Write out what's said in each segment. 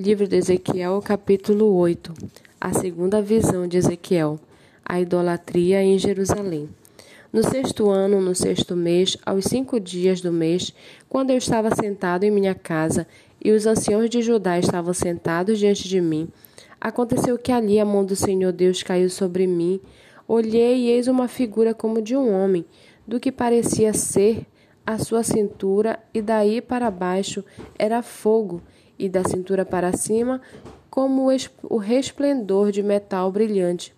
Livro de Ezequiel, capítulo 8. A segunda visão de Ezequiel. A idolatria em Jerusalém. No sexto ano, no sexto mês, aos cinco dias do mês, quando eu estava sentado em minha casa e os anciãos de Judá estavam sentados diante de mim, aconteceu que ali a mão do Senhor Deus caiu sobre mim. Olhei e eis uma figura como de um homem, do que parecia ser a sua cintura, e daí para baixo era fogo e da cintura para cima, como o resplendor de metal brilhante.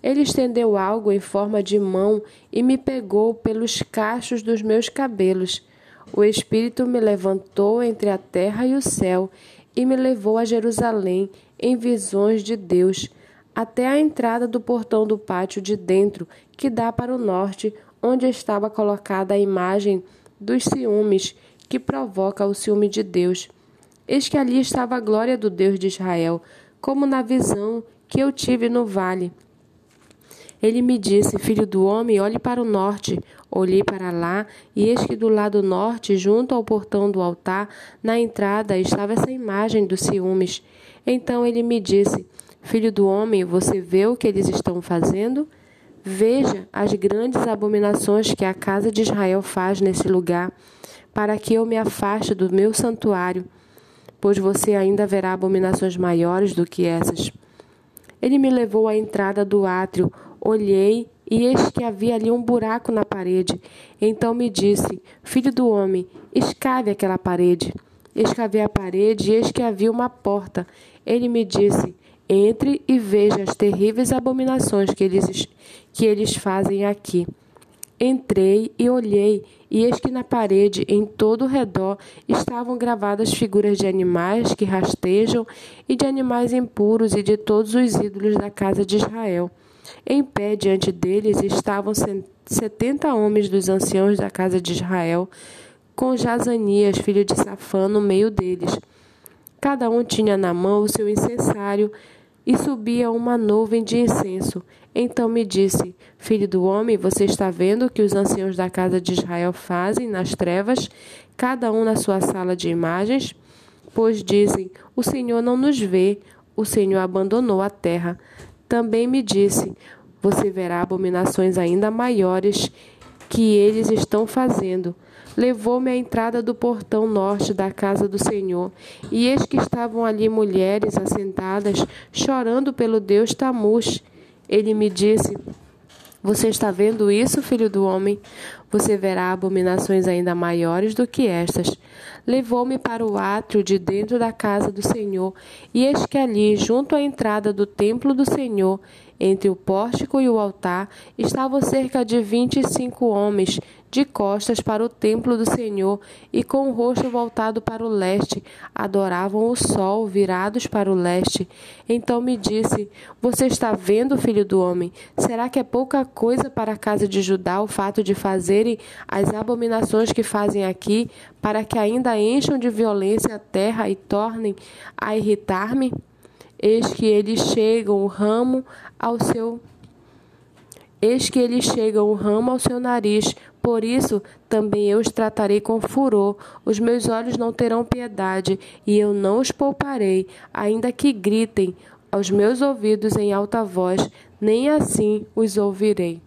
Ele estendeu algo em forma de mão e me pegou pelos cachos dos meus cabelos. O Espírito me levantou entre a terra e o céu e me levou a Jerusalém em visões de Deus, até a entrada do portão do pátio de dentro, que dá para o norte, onde estava colocada a imagem dos ciúmes, que provoca o ciúme de Deus. Eis que ali estava a glória do Deus de Israel, como na visão que eu tive no vale. Ele me disse: Filho do homem, olhe para o norte. Olhei para lá, e eis que do lado norte, junto ao portão do altar, na entrada, estava essa imagem dos ciúmes. Então ele me disse: Filho do homem, você vê o que eles estão fazendo? Veja as grandes abominações que a casa de Israel faz nesse lugar, para que eu me afaste do meu santuário pois você ainda verá abominações maiores do que essas. Ele me levou à entrada do átrio, olhei e eis que havia ali um buraco na parede. Então me disse: Filho do homem, escave aquela parede. Escavei a parede e eis que havia uma porta. Ele me disse: Entre e veja as terríveis abominações que eles, que eles fazem aqui. Entrei e olhei, e eis que na parede, em todo o redor, estavam gravadas figuras de animais que rastejam e de animais impuros e de todos os ídolos da casa de Israel. Em pé diante deles estavam setenta homens dos anciãos da casa de Israel, com Jazanias, filho de Safã, no meio deles. Cada um tinha na mão o seu incensário e subia uma nuvem de incenso. Então me disse: Filho do homem, você está vendo o que os anciãos da casa de Israel fazem nas trevas, cada um na sua sala de imagens? Pois dizem: O Senhor não nos vê, o Senhor abandonou a terra. Também me disse: Você verá abominações ainda maiores que eles estão fazendo levou-me à entrada do portão norte da casa do Senhor, e eis que estavam ali mulheres assentadas, chorando pelo Deus Tamuz. Ele me disse: Você está vendo isso, filho do homem? Você verá abominações ainda maiores do que estas. Levou-me para o átrio de dentro da casa do Senhor, e eis que ali, junto à entrada do templo do Senhor, entre o pórtico e o altar, estavam cerca de vinte e cinco homens, de costas para o templo do Senhor e com o rosto voltado para o leste, adoravam o sol, virados para o leste. Então me disse: Você está vendo, filho do homem? Será que é pouca coisa para a casa de Judá o fato de fazerem as abominações que fazem aqui, para que ainda encham de violência a terra e tornem a irritar-me? Eis que eles chegam o ramo ao seu Eis que eles chegam o ramo ao seu nariz, por isso também eu os tratarei com furor, os meus olhos não terão piedade, e eu não os pouparei, ainda que gritem aos meus ouvidos em alta voz, nem assim os ouvirei.